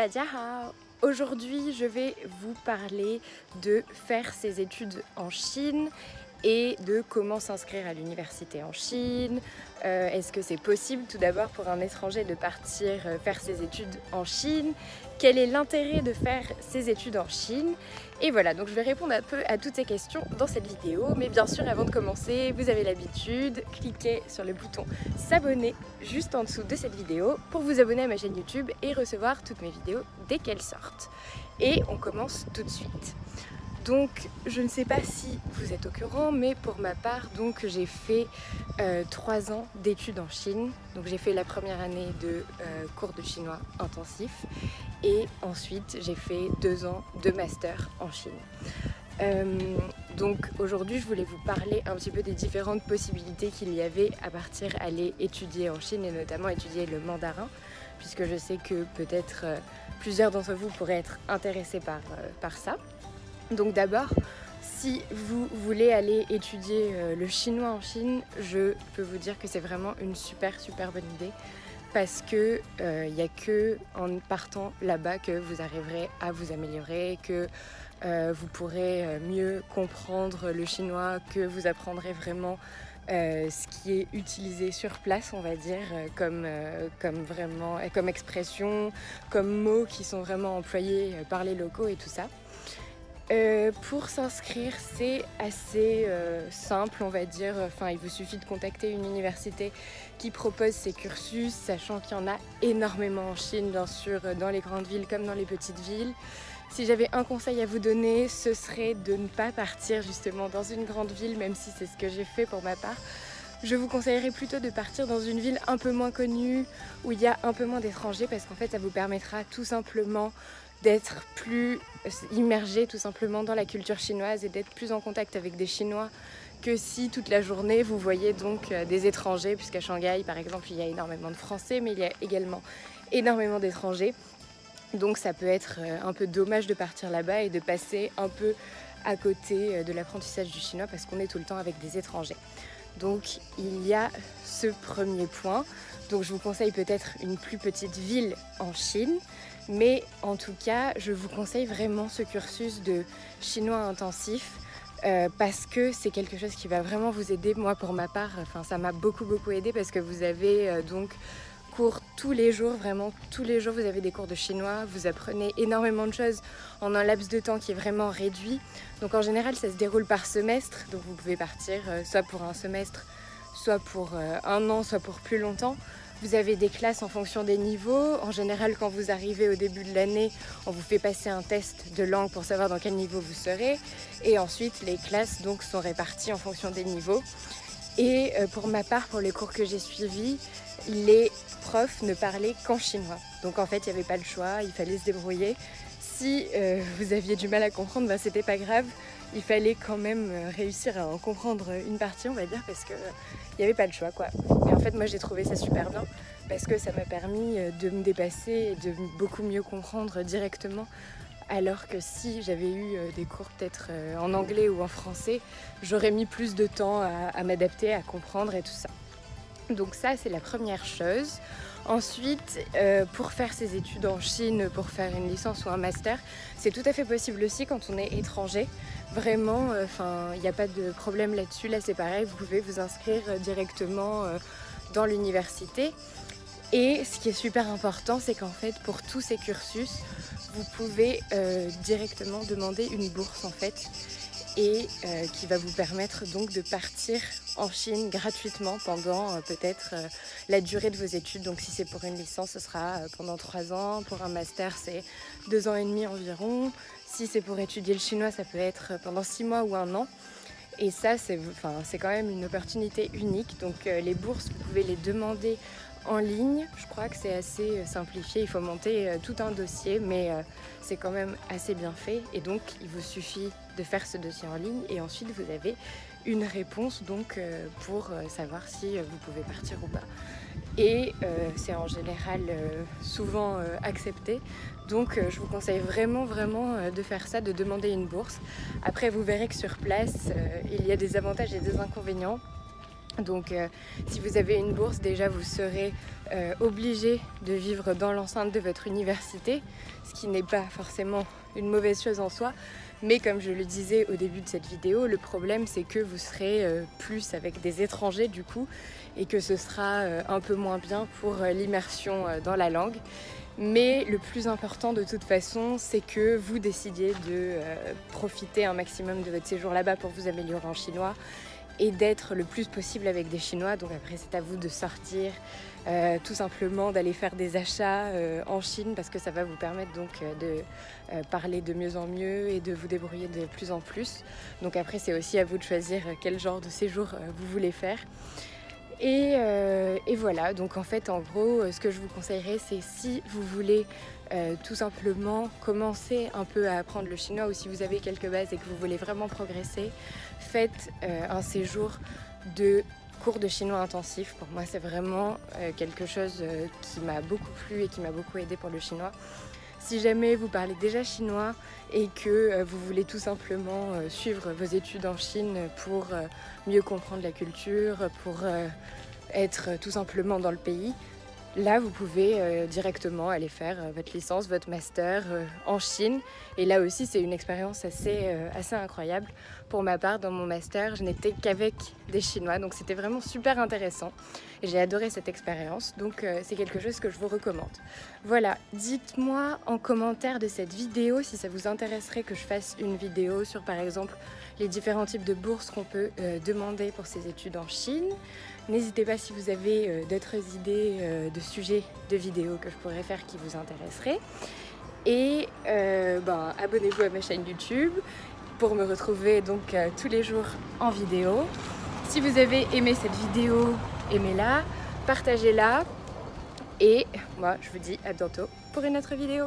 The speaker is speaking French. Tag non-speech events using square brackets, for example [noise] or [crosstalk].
Tadjaha Aujourd'hui, je vais vous parler de faire ses études en Chine et de comment s'inscrire à l'université en Chine. Euh, est-ce que c'est possible tout d'abord pour un étranger de partir euh, faire ses études en Chine? Quel est l'intérêt de faire ses études en Chine? Et voilà, donc je vais répondre un peu à toutes ces questions dans cette vidéo. Mais bien sûr, avant de commencer, vous avez l'habitude, cliquez sur le bouton s'abonner juste en dessous de cette vidéo pour vous abonner à ma chaîne YouTube et recevoir toutes mes vidéos dès qu'elles sortent. Et on commence tout de suite. Donc je ne sais pas si vous êtes au courant, mais pour ma part, donc j'ai fait euh, trois ans d'études en Chine. Donc j'ai fait la première année de euh, cours de chinois intensif et ensuite j'ai fait deux ans de master en Chine. Euh, donc aujourd'hui je voulais vous parler un petit peu des différentes possibilités qu'il y avait à partir aller étudier en Chine et notamment étudier le mandarin puisque je sais que peut-être plusieurs d'entre vous pourraient être intéressés par, par ça. Donc d'abord, si vous voulez aller étudier euh, le chinois en Chine, je peux vous dire que c'est vraiment une super super bonne idée parce que il euh, n'y a que en partant là-bas que vous arriverez à vous améliorer, que euh, vous pourrez mieux comprendre le chinois, que vous apprendrez vraiment ce qui est utilisé sur place, on va dire, comme, comme vraiment comme expression, comme mots qui sont vraiment employés par les locaux et tout ça. Euh, pour s'inscrire, c'est assez euh, simple, on va dire. Enfin, il vous suffit de contacter une université qui propose ces cursus, sachant qu'il y en a énormément en Chine, bien sûr, dans les grandes villes comme dans les petites villes. Si j'avais un conseil à vous donner, ce serait de ne pas partir justement dans une grande ville, même si c'est ce que j'ai fait pour ma part. Je vous conseillerais plutôt de partir dans une ville un peu moins connue, où il y a un peu moins d'étrangers, parce qu'en fait, ça vous permettra tout simplement d'être plus immergé tout simplement dans la culture chinoise et d'être plus en contact avec des Chinois que si toute la journée vous voyez donc euh, des étrangers, puisqu'à Shanghai par exemple il y a énormément de Français, mais il y a également énormément d'étrangers. Donc ça peut être euh, un peu dommage de partir là-bas et de passer un peu à côté euh, de l'apprentissage du chinois parce qu'on est tout le temps avec des étrangers. Donc il y a ce premier point. Donc je vous conseille peut-être une plus petite ville en Chine. Mais en tout cas, je vous conseille vraiment ce cursus de chinois intensif euh, parce que c'est quelque chose qui va vraiment vous aider. Moi, pour ma part, ça m'a beaucoup beaucoup aidé parce que vous avez euh, donc cours tous les jours, vraiment tous les jours, vous avez des cours de chinois, vous apprenez énormément de choses en un laps de temps qui est vraiment réduit. Donc en général, ça se déroule par semestre, donc vous pouvez partir euh, soit pour un semestre, soit pour un an, soit pour plus longtemps. Vous avez des classes en fonction des niveaux. En général, quand vous arrivez au début de l'année, on vous fait passer un test de langue pour savoir dans quel niveau vous serez. Et ensuite, les classes donc sont réparties en fonction des niveaux. Et euh, pour ma part, pour les cours que j'ai suivis, les profs ne parlaient qu'en chinois. Donc en fait, il n'y avait pas le choix, il fallait se débrouiller. Si euh, [laughs] vous aviez du mal à comprendre, ben, c'était pas grave il fallait quand même euh, réussir à en comprendre une partie, on va dire, parce qu'il n'y avait pas le choix, quoi. Et en fait, moi, j'ai trouvé ça super bien, parce que ça m'a permis euh, de me dépasser et de beaucoup mieux comprendre directement. Alors que si j'avais eu euh, des cours peut-être en anglais ou en français, j'aurais mis plus de temps à m'adapter, à comprendre et tout ça. Donc ça, c'est la première chose. Ensuite, euh, pour faire ses études en Chine, pour faire une licence ou un master, c'est tout à fait possible aussi quand on est étranger. Vraiment, euh, il n'y a pas de problème là-dessus. Là, c'est pareil, vous pouvez vous inscrire directement euh, dans l'université. Et ce qui est super important, c'est qu'en fait, pour tous ces cursus, vous pouvez directement demander une bourse en fait et euh, qui va vous permettre donc de partir en Chine gratuitement pendant euh, peut-être euh, la durée de vos études. Donc si c'est pour une licence, ce sera pendant trois ans. Pour un master, c'est deux ans et demi environ. Si c'est pour étudier le chinois, ça peut être pendant six mois ou un an. Et ça, c'est quand même une opportunité unique. Donc les bourses, vous pouvez les demander en ligne. Je crois que c'est assez euh, simplifié. Il faut monter euh, tout un dossier, mais euh, c'est quand même assez bien fait. Et donc, il vous suffit de faire ce dossier en ligne et ensuite vous avez une réponse donc pour savoir si vous pouvez partir ou pas. Et c'est en général souvent accepté. Donc je vous conseille vraiment vraiment de faire ça, de demander une bourse. Après vous verrez que sur place il y a des avantages et des inconvénients. Donc si vous avez une bourse, déjà vous serez obligé de vivre dans l'enceinte de votre université, ce qui n'est pas forcément une mauvaise chose en soi. Mais comme je le disais au début de cette vidéo, le problème c'est que vous serez plus avec des étrangers du coup et que ce sera un peu moins bien pour l'immersion dans la langue. Mais le plus important de toute façon, c'est que vous décidiez de euh, profiter un maximum de votre séjour là-bas pour vous améliorer en chinois et d'être le plus possible avec des Chinois. Donc après, c'est à vous de sortir, euh, tout simplement d'aller faire des achats euh, en Chine parce que ça va vous permettre donc de parler de mieux en mieux et de vous débrouiller de plus en plus. Donc après, c'est aussi à vous de choisir quel genre de séjour vous voulez faire. Euh, et, voilà, donc en fait, en gros, euh, ce que je vous conseillerais, c'est si vous voulez euh, tout simplement commencer un peu à apprendre le chinois ou si vous avez quelques bases et que vous voulez vraiment progresser, faites un séjour de cours de chinois intensif. Pour moi, c'est vraiment quelque chose qui m'a beaucoup plu et qui m'a beaucoup aidé pour le chinois. Si jamais vous parlez déjà chinois et que euh, vous voulez tout simplement euh, suivre vos études en Chine pour euh, mieux comprendre la culture, pour être tout simplement dans le pays, Là, vous pouvez euh, directement aller faire euh, votre licence, votre master euh, en Chine. Et là aussi, c'est une expérience assez, assez incroyable. Pour ma part, dans mon master, je n'étais qu'avec des Chinois, donc c'était vraiment super intéressant. J'ai adoré cette expérience, donc c'est quelque chose que je vous recommande. Voilà, dites-moi en commentaire de cette vidéo si ça vous intéresserait que je fasse une vidéo sur, par exemple, les différents types de bourses qu'on peut demander pour ses études en Chine. N'hésitez pas si vous avez d'autres idées euh, de sujets de vidéos que je pourrais faire qui vous intéresseraient. Et euh, ben, abonnez-vous à ma chaîne YouTube pour me retrouver donc tous les jours en vidéo. Si vous avez aimé cette vidéo, aimez-la, partagez-la. Et moi, je vous dis à bientôt pour une autre vidéo.